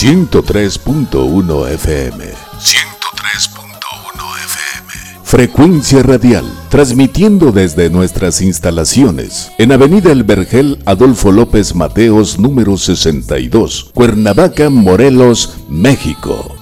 103.1 FM. 103.1 FM. Frecuencia radial, transmitiendo desde nuestras instalaciones en Avenida El Vergel Adolfo López Mateos número 62, Cuernavaca, Morelos, México